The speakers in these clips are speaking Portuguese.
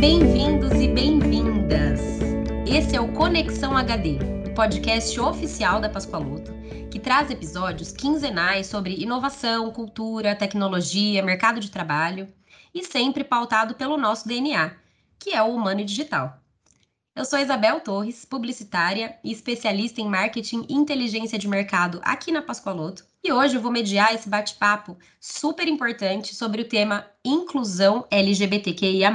Bem-vindos e bem-vindas! Esse é o Conexão HD, o podcast oficial da Pascoaloto, que traz episódios quinzenais sobre inovação, cultura, tecnologia, mercado de trabalho e sempre pautado pelo nosso DNA, que é o humano e digital. Eu sou Isabel Torres, publicitária e especialista em marketing e inteligência de mercado aqui na Pascoaloto. E hoje eu vou mediar esse bate-papo super importante sobre o tema inclusão LGBTQIA+,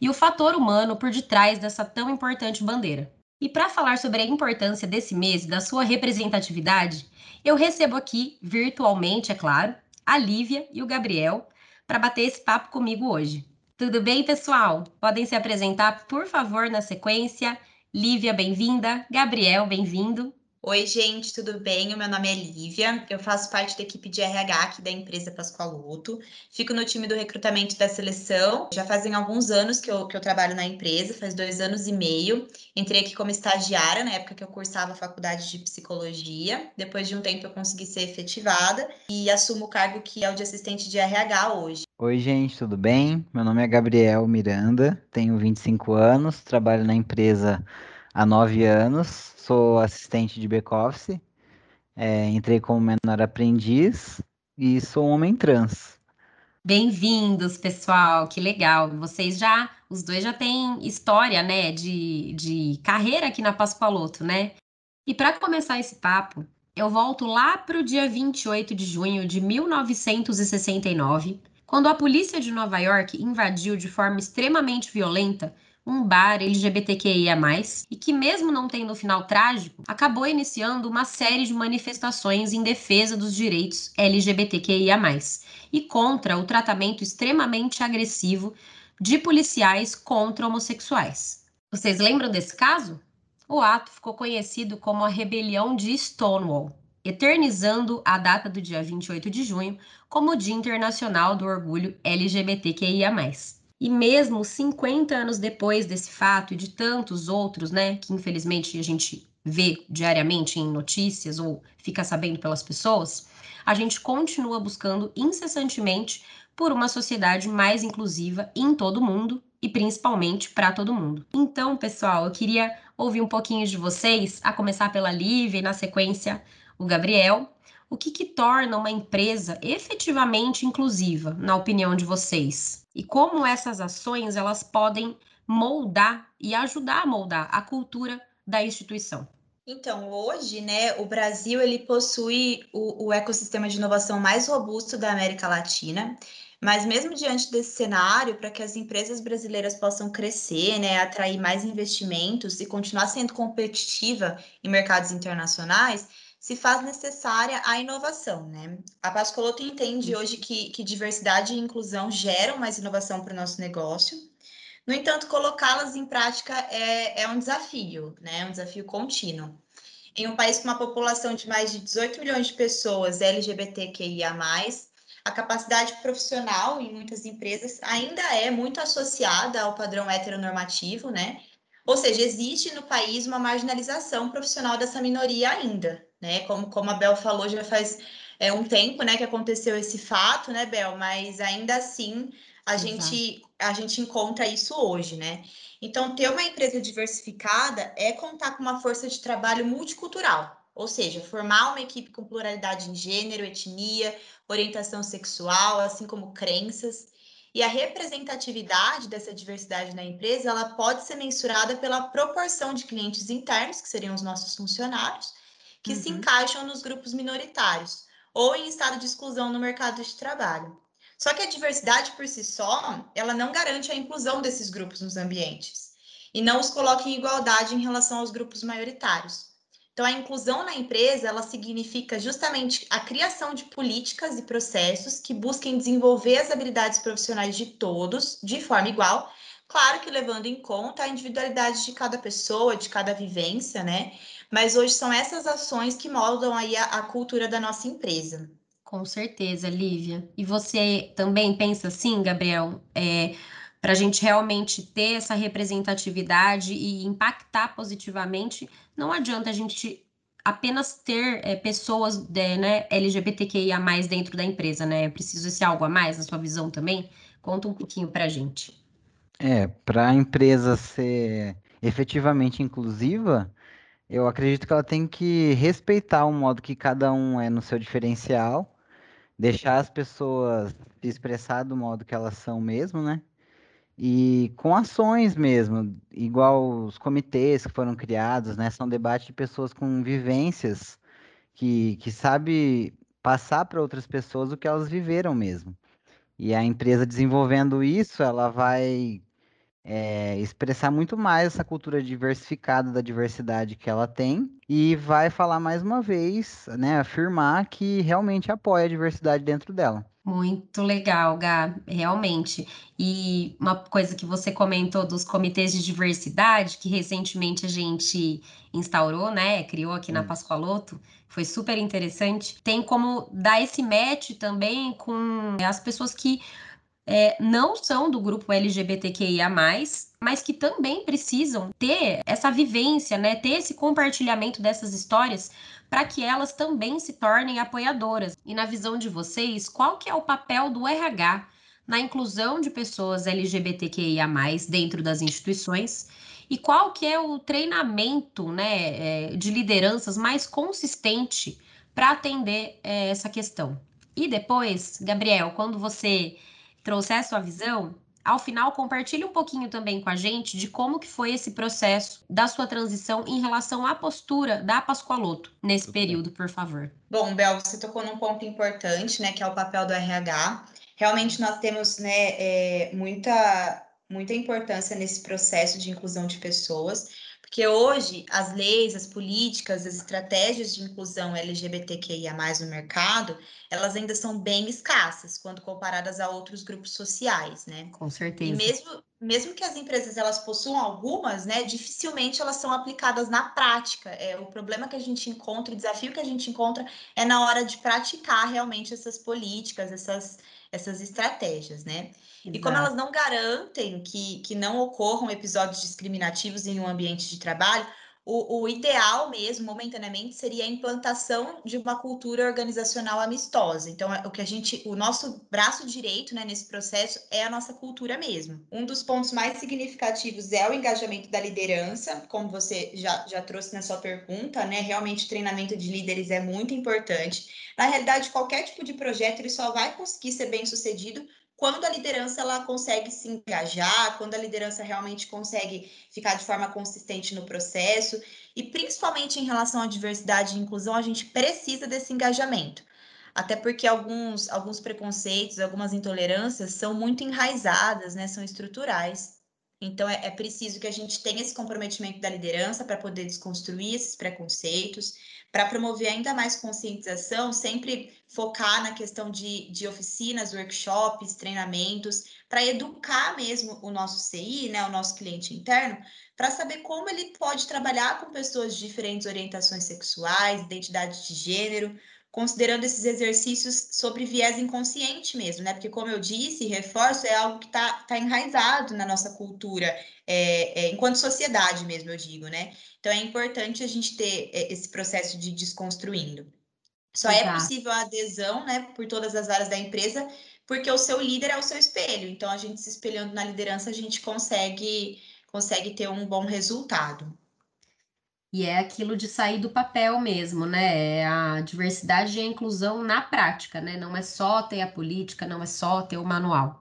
e o fator humano por detrás dessa tão importante bandeira. E para falar sobre a importância desse mês e da sua representatividade, eu recebo aqui, virtualmente, é claro, a Lívia e o Gabriel para bater esse papo comigo hoje. Tudo bem, pessoal? Podem se apresentar, por favor, na sequência. Lívia, bem-vinda. Gabriel, bem-vindo. Oi, gente, tudo bem? O meu nome é Lívia, eu faço parte da equipe de RH aqui da empresa Pascoaloto. Fico no time do recrutamento da seleção. Já fazem alguns anos que eu, que eu trabalho na empresa, faz dois anos e meio. Entrei aqui como estagiária na época que eu cursava a faculdade de psicologia. Depois de um tempo eu consegui ser efetivada e assumo o cargo que é o de assistente de RH hoje. Oi, gente, tudo bem? Meu nome é Gabriel Miranda, tenho 25 anos, trabalho na empresa há nove anos, sou assistente de back-office, é, entrei como menor aprendiz e sou um homem trans. Bem-vindos, pessoal, que legal. Vocês já, os dois já têm história, né, de, de carreira aqui na Pascoaloto, né? E para começar esse papo, eu volto lá para o dia 28 de junho de 1969, quando a polícia de Nova York invadiu de forma extremamente violenta um bar LGBTQIA+, e que mesmo não tendo um final trágico, acabou iniciando uma série de manifestações em defesa dos direitos LGBTQIA+, e contra o tratamento extremamente agressivo de policiais contra homossexuais. Vocês lembram desse caso? O ato ficou conhecido como a Rebelião de Stonewall, eternizando a data do dia 28 de junho como o Dia Internacional do Orgulho LGBTQIA+. E mesmo 50 anos depois desse fato e de tantos outros, né, que infelizmente a gente vê diariamente em notícias ou fica sabendo pelas pessoas, a gente continua buscando incessantemente por uma sociedade mais inclusiva em todo mundo e principalmente para todo mundo. Então, pessoal, eu queria ouvir um pouquinho de vocês, a começar pela Lívia e na sequência o Gabriel. O que, que torna uma empresa efetivamente inclusiva, na opinião de vocês? E como essas ações elas podem moldar e ajudar a moldar a cultura da instituição. Então, hoje, né, o Brasil ele possui o, o ecossistema de inovação mais robusto da América Latina. Mas mesmo diante desse cenário, para que as empresas brasileiras possam crescer, né, atrair mais investimentos e continuar sendo competitiva em mercados internacionais, se faz necessária a inovação, né? A Pascoloto entende hoje que, que diversidade e inclusão geram mais inovação para o nosso negócio. No entanto, colocá-las em prática é, é um desafio, né? Um desafio contínuo. Em um país com uma população de mais de 18 milhões de pessoas LGBTQIA+, a capacidade profissional em muitas empresas ainda é muito associada ao padrão heteronormativo, né? Ou seja, existe no país uma marginalização profissional dessa minoria ainda, né? Como, como a Bel falou, já faz é, um tempo, né, que aconteceu esse fato, né, Bel? Mas ainda assim a gente a gente encontra isso hoje, né? Então, ter uma empresa diversificada é contar com uma força de trabalho multicultural, ou seja, formar uma equipe com pluralidade em gênero, etnia, orientação sexual, assim como crenças. E a representatividade dessa diversidade na empresa, ela pode ser mensurada pela proporção de clientes internos, que seriam os nossos funcionários, que uhum. se encaixam nos grupos minoritários ou em estado de exclusão no mercado de trabalho. Só que a diversidade por si só, ela não garante a inclusão desses grupos nos ambientes e não os coloca em igualdade em relação aos grupos maioritários. Então, a inclusão na empresa, ela significa justamente a criação de políticas e processos que busquem desenvolver as habilidades profissionais de todos de forma igual, claro que levando em conta a individualidade de cada pessoa, de cada vivência, né? Mas hoje são essas ações que moldam aí a, a cultura da nossa empresa. Com certeza, Lívia. E você também pensa assim, Gabriel? É, para a gente realmente ter essa representatividade e impactar positivamente, não adianta a gente apenas ter é, pessoas de, né, LGBTQIA dentro da empresa, né? É preciso esse algo a mais na sua visão também? Conta um pouquinho para a gente. É, para a empresa ser efetivamente inclusiva, eu acredito que ela tem que respeitar o modo que cada um é no seu diferencial, deixar as pessoas se expressar do modo que elas são mesmo, né? E com ações mesmo, igual os comitês que foram criados, né? São debates de pessoas com vivências que, que sabe passar para outras pessoas o que elas viveram mesmo. E a empresa desenvolvendo isso, ela vai é, expressar muito mais essa cultura diversificada da diversidade que ela tem e vai falar mais uma vez, né, afirmar que realmente apoia a diversidade dentro dela. Muito legal, Gá, realmente. E uma coisa que você comentou dos comitês de diversidade, que recentemente a gente instaurou, né, criou aqui na Pascoaloto, foi super interessante. Tem como dar esse match também com as pessoas que é, não são do grupo LGBTQIA, mas que também precisam ter essa vivência, né? Ter esse compartilhamento dessas histórias para que elas também se tornem apoiadoras. E na visão de vocês, qual que é o papel do RH na inclusão de pessoas LGBTQIA+, dentro das instituições? E qual que é o treinamento né, é, de lideranças mais consistente para atender é, essa questão? E depois, Gabriel, quando você trouxer a sua visão, ao final compartilhe um pouquinho também com a gente de como que foi esse processo da sua transição em relação à postura da Pascoaloto nesse período, por favor. Bom, Bel, você tocou num ponto importante, né, que é o papel do RH. Realmente nós temos, né, é, muita muita importância nesse processo de inclusão de pessoas. Porque hoje as leis, as políticas, as estratégias de inclusão LGBTQIA no mercado, elas ainda são bem escassas quando comparadas a outros grupos sociais, né? Com certeza. E mesmo, mesmo que as empresas elas possuam algumas, né, dificilmente elas são aplicadas na prática. É o problema que a gente encontra, o desafio que a gente encontra é na hora de praticar realmente essas políticas, essas essas estratégias, né? Exato. E como elas não garantem que, que não ocorram episódios discriminativos em um ambiente de trabalho, o, o, ideal mesmo, momentaneamente, seria a implantação de uma cultura organizacional amistosa. Então, é o que a gente, o nosso braço direito né, nesse processo é a nossa cultura mesmo. Um dos pontos mais significativos é o engajamento da liderança, como você já, já trouxe na sua pergunta, né? Realmente o treinamento de líderes é muito importante. Na realidade, qualquer tipo de projeto ele só vai conseguir ser bem sucedido quando a liderança ela consegue se engajar, quando a liderança realmente consegue ficar de forma consistente no processo, e principalmente em relação à diversidade e inclusão, a gente precisa desse engajamento. Até porque alguns, alguns preconceitos, algumas intolerâncias são muito enraizadas, né? São estruturais. Então, é, é preciso que a gente tenha esse comprometimento da liderança para poder desconstruir esses preconceitos, para promover ainda mais conscientização, sempre focar na questão de, de oficinas, workshops, treinamentos, para educar mesmo o nosso CI, né, o nosso cliente interno, para saber como ele pode trabalhar com pessoas de diferentes orientações sexuais, identidade de gênero, considerando esses exercícios sobre viés inconsciente mesmo, né? Porque, como eu disse, reforço é algo que está tá enraizado na nossa cultura, é, é, enquanto sociedade mesmo, eu digo, né? Então, é importante a gente ter é, esse processo de desconstruindo. Só é Exato. é possível a adesão, né, por todas as áreas da empresa, porque o seu líder é o seu espelho. Então, a gente se espelhando na liderança, a gente consegue, consegue ter um bom resultado. E é aquilo de sair do papel mesmo, né? É a diversidade e a inclusão na prática, né? Não é só ter a política, não é só ter o manual.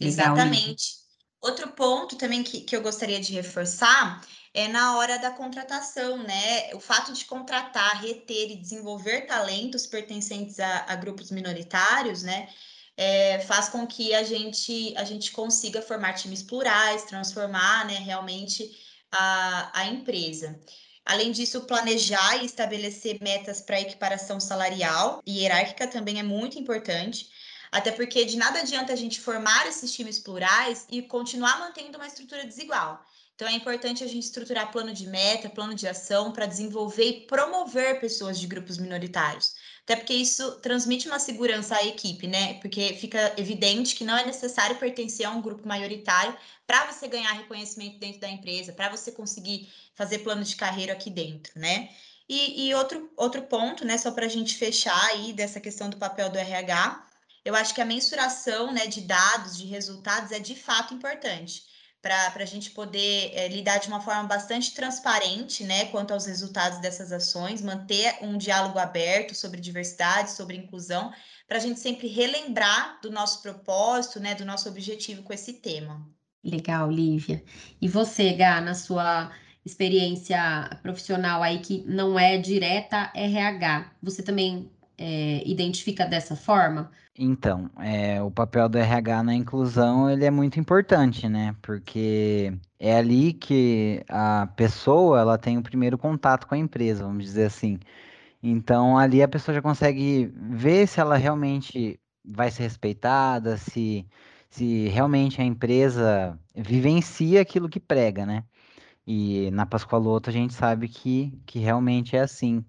Legal, Exatamente. Outro ponto também que, que eu gostaria de reforçar é na hora da contratação, né? O fato de contratar, reter e desenvolver talentos pertencentes a, a grupos minoritários, né? É, faz com que a gente, a gente consiga formar times plurais, transformar né, realmente a, a empresa. Além disso, planejar e estabelecer metas para equiparação salarial e hierárquica também é muito importante. Até porque de nada adianta a gente formar esses times plurais e continuar mantendo uma estrutura desigual. Então é importante a gente estruturar plano de meta, plano de ação para desenvolver e promover pessoas de grupos minoritários. Até porque isso transmite uma segurança à equipe, né? Porque fica evidente que não é necessário pertencer a um grupo maioritário para você ganhar reconhecimento dentro da empresa, para você conseguir fazer plano de carreira aqui dentro, né? E, e outro, outro ponto, né, só para a gente fechar aí dessa questão do papel do RH, eu acho que a mensuração né, de dados, de resultados, é de fato importante para a gente poder é, lidar de uma forma bastante transparente né, quanto aos resultados dessas ações, manter um diálogo aberto sobre diversidade, sobre inclusão, para a gente sempre relembrar do nosso propósito, né, do nosso objetivo com esse tema. Legal, Lívia. E você, Gá, na sua experiência profissional aí que não é direta RH, você também é, identifica dessa forma? Então, é, o papel do RH na inclusão ele é muito importante, né? Porque é ali que a pessoa ela tem o primeiro contato com a empresa, vamos dizer assim. Então, ali a pessoa já consegue ver se ela realmente vai ser respeitada, se, se realmente a empresa vivencia aquilo que prega, né? E na Pascoaloto a gente sabe que, que realmente é assim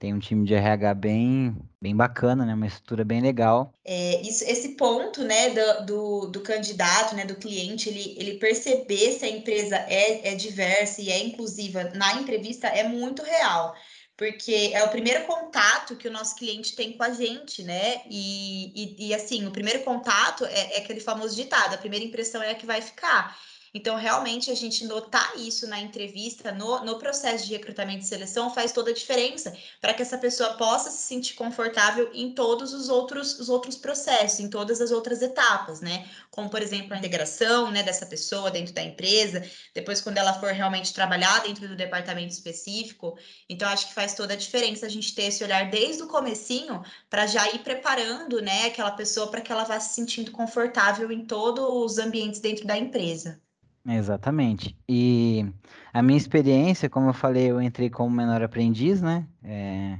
tem um time de RH bem, bem bacana, né? Uma estrutura bem legal. É, isso, esse ponto, né, do, do, do, candidato, né, do cliente, ele, ele perceber se a empresa é, é diversa e é inclusiva na entrevista é muito real porque é o primeiro contato que o nosso cliente tem com a gente, né? E, e, e assim, o primeiro contato é, é, aquele famoso ditado: a primeira impressão é a que vai ficar. Então, realmente, a gente notar isso na entrevista, no, no processo de recrutamento e seleção, faz toda a diferença para que essa pessoa possa se sentir confortável em todos os outros, os outros processos, em todas as outras etapas, né? Como, por exemplo, a integração né, dessa pessoa dentro da empresa, depois, quando ela for realmente trabalhar dentro do departamento específico. Então, acho que faz toda a diferença a gente ter esse olhar desde o comecinho para já ir preparando né, aquela pessoa para que ela vá se sentindo confortável em todos os ambientes dentro da empresa. Exatamente. E a minha experiência, como eu falei, eu entrei como menor aprendiz, né? É,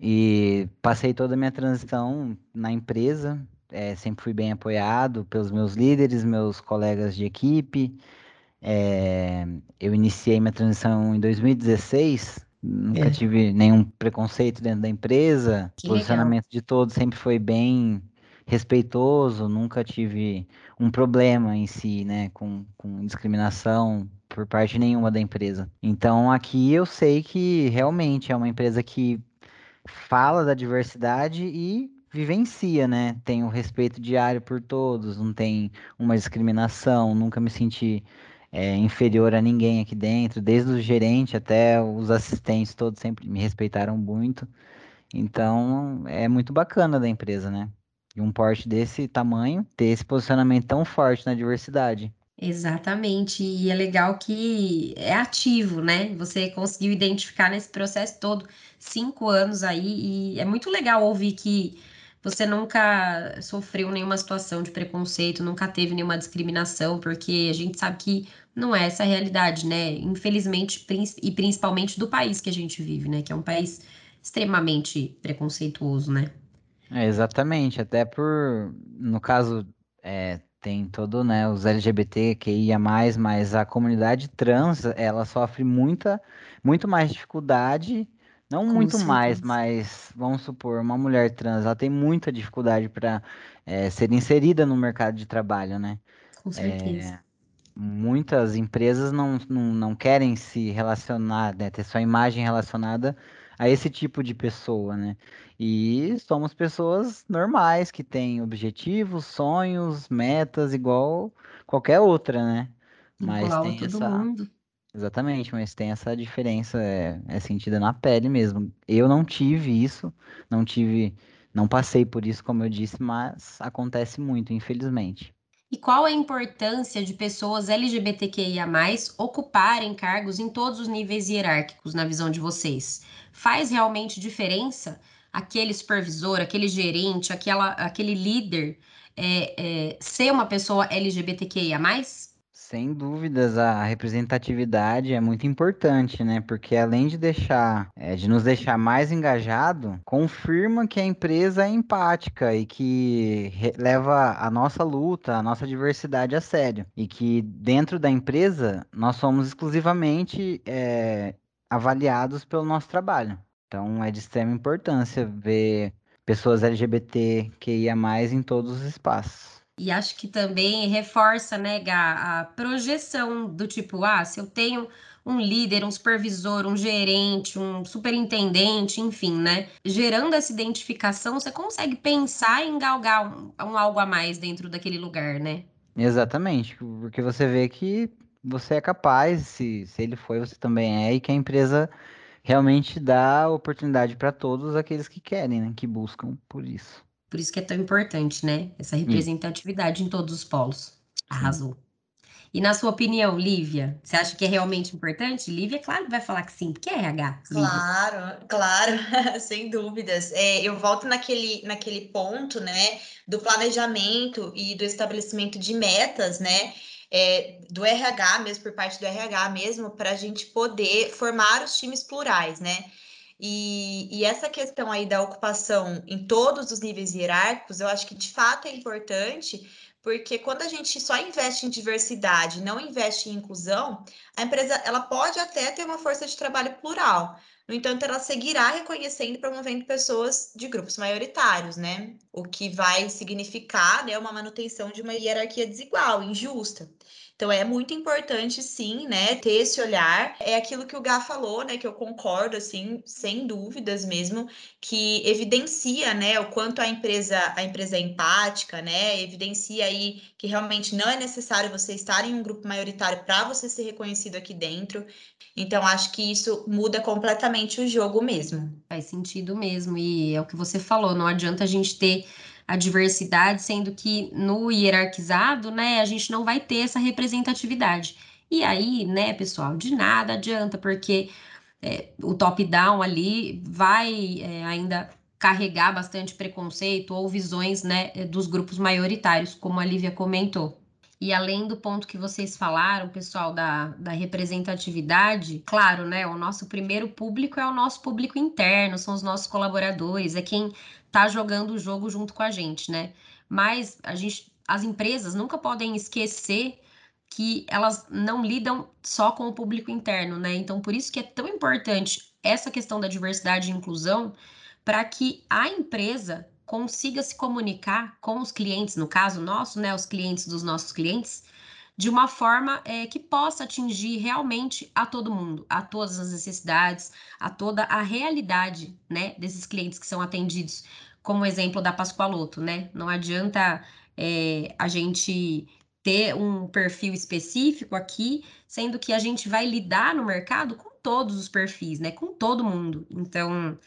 e passei toda a minha transição na empresa. É, sempre fui bem apoiado pelos meus líderes, meus colegas de equipe. É, eu iniciei minha transição em 2016. Nunca é. tive nenhum preconceito dentro da empresa. Que o posicionamento legal. de todos sempre foi bem respeitoso, nunca tive um problema em si, né, com, com discriminação por parte nenhuma da empresa. Então aqui eu sei que realmente é uma empresa que fala da diversidade e vivencia, né? Tem o respeito diário por todos, não tem uma discriminação, nunca me senti é, inferior a ninguém aqui dentro, desde o gerente até os assistentes, todos sempre me respeitaram muito. Então é muito bacana da empresa, né? E um porte desse tamanho ter esse posicionamento tão forte na diversidade. Exatamente, e é legal que é ativo, né? Você conseguiu identificar nesse processo todo cinco anos aí, e é muito legal ouvir que você nunca sofreu nenhuma situação de preconceito, nunca teve nenhuma discriminação, porque a gente sabe que não é essa a realidade, né? Infelizmente, e principalmente do país que a gente vive, né? Que é um país extremamente preconceituoso, né? É, exatamente, até por, no caso, é, tem todo, né, os LGBT que ia mais, mas a comunidade trans, ela sofre muita, muito mais dificuldade, não Com muito certeza. mais, mas vamos supor, uma mulher trans, ela tem muita dificuldade para é, ser inserida no mercado de trabalho, né? Com certeza. É, muitas empresas não, não, não querem se relacionar, né, ter sua imagem relacionada a esse tipo de pessoa, né? E somos pessoas normais que têm objetivos, sonhos, metas igual qualquer outra, né? Mas igual tem essa mundo. Exatamente, mas tem essa diferença, é, é sentida na pele mesmo. Eu não tive isso, não tive, não passei por isso, como eu disse, mas acontece muito, infelizmente. E qual a importância de pessoas LGBTQIA+, ocuparem cargos em todos os níveis hierárquicos, na visão de vocês? Faz realmente diferença aquele supervisor, aquele gerente, aquela, aquele líder é, é, ser uma pessoa LGBTQIA+. Sem dúvidas, a representatividade é muito importante, né? Porque além de deixar, é, de nos deixar mais engajado, confirma que a empresa é empática e que leva a nossa luta, a nossa diversidade a sério. E que dentro da empresa nós somos exclusivamente é, avaliados pelo nosso trabalho. Então é de extrema importância ver pessoas LGBT que ia mais em todos os espaços. E acho que também reforça, né, Gá, a projeção do tipo, ah, se eu tenho um líder, um supervisor, um gerente, um superintendente, enfim, né? Gerando essa identificação, você consegue pensar em galgar um, um algo a mais dentro daquele lugar, né? Exatamente, porque você vê que você é capaz, se, se ele foi, você também é, e que a empresa realmente dá oportunidade para todos aqueles que querem, né? Que buscam por isso. Por isso que é tão importante, né? Essa representatividade em todos os polos. Arrasou. E na sua opinião, Lívia, você acha que é realmente importante? Lívia, claro que vai falar que sim, porque é RH. Lívia. Claro, claro, sem dúvidas. É, eu volto naquele, naquele ponto, né, do planejamento e do estabelecimento de metas, né, é, do RH mesmo, por parte do RH mesmo, para a gente poder formar os times plurais, né? E, e, essa questão aí da ocupação em todos os níveis hierárquicos, eu acho que de fato é importante, porque quando a gente só investe em diversidade, não investe em inclusão, a empresa ela pode até ter uma força de trabalho plural. No entanto, ela seguirá reconhecendo e promovendo pessoas de grupos maioritários, né? O que vai significar né, uma manutenção de uma hierarquia desigual, injusta. Então é muito importante, sim, né, ter esse olhar. É aquilo que o Gá falou, né, que eu concordo, assim, sem dúvidas mesmo, que evidencia, né, o quanto a empresa, a empresa é empática, né, evidencia aí que realmente não é necessário você estar em um grupo maioritário para você ser reconhecido aqui dentro. Então acho que isso muda completamente o jogo mesmo. Faz sentido mesmo e é o que você falou, não adianta a gente ter a diversidade, sendo que no hierarquizado, né, a gente não vai ter essa representatividade. E aí, né, pessoal, de nada adianta, porque é, o top-down ali vai é, ainda carregar bastante preconceito ou visões, né, dos grupos maioritários, como a Lívia comentou. E além do ponto que vocês falaram, pessoal, da, da representatividade, claro, né? O nosso primeiro público é o nosso público interno, são os nossos colaboradores, é quem tá jogando o jogo junto com a gente, né? Mas a gente, as empresas nunca podem esquecer que elas não lidam só com o público interno, né? Então, por isso que é tão importante essa questão da diversidade e inclusão para que a empresa consiga se comunicar com os clientes, no caso nosso, né, os clientes dos nossos clientes, de uma forma é, que possa atingir realmente a todo mundo, a todas as necessidades, a toda a realidade, né, desses clientes que são atendidos, como o exemplo da Pascoaloto, né? Não adianta é, a gente ter um perfil específico aqui, sendo que a gente vai lidar no mercado com todos os perfis, né? Com todo mundo. Então,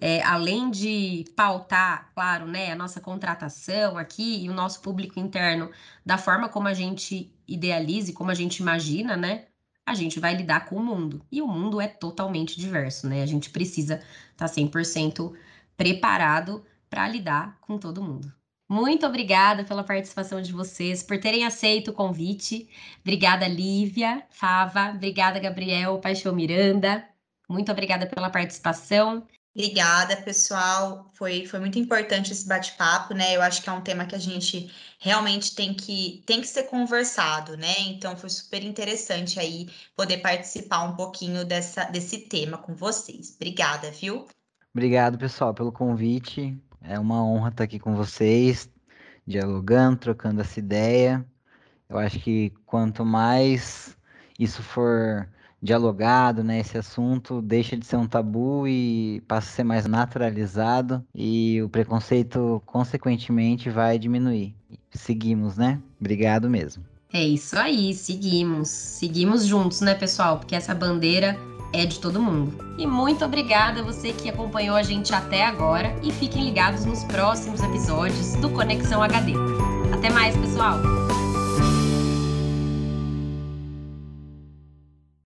é, além de pautar, claro, né, a nossa contratação aqui e o nosso público interno da forma como a gente idealiza e como a gente imagina, né, a gente vai lidar com o mundo. E o mundo é totalmente diverso, né? A gente precisa estar tá 100% preparado para lidar com todo mundo. Muito obrigada pela participação de vocês, por terem aceito o convite. Obrigada, Lívia, Fava. Obrigada, Gabriel, Paixão Miranda. Muito obrigada pela participação. Obrigada, pessoal. Foi, foi muito importante esse bate-papo, né? Eu acho que é um tema que a gente realmente tem que, tem que ser conversado, né? Então foi super interessante aí poder participar um pouquinho dessa, desse tema com vocês. Obrigada, viu? Obrigado, pessoal, pelo convite. É uma honra estar aqui com vocês, dialogando, trocando essa ideia. Eu acho que quanto mais isso for dialogado, né? Esse assunto deixa de ser um tabu e passa a ser mais naturalizado e o preconceito, consequentemente, vai diminuir. Seguimos, né? Obrigado mesmo. É isso aí, seguimos. Seguimos juntos, né, pessoal? Porque essa bandeira é de todo mundo. E muito obrigada a você que acompanhou a gente até agora e fiquem ligados nos próximos episódios do Conexão HD. Até mais, pessoal!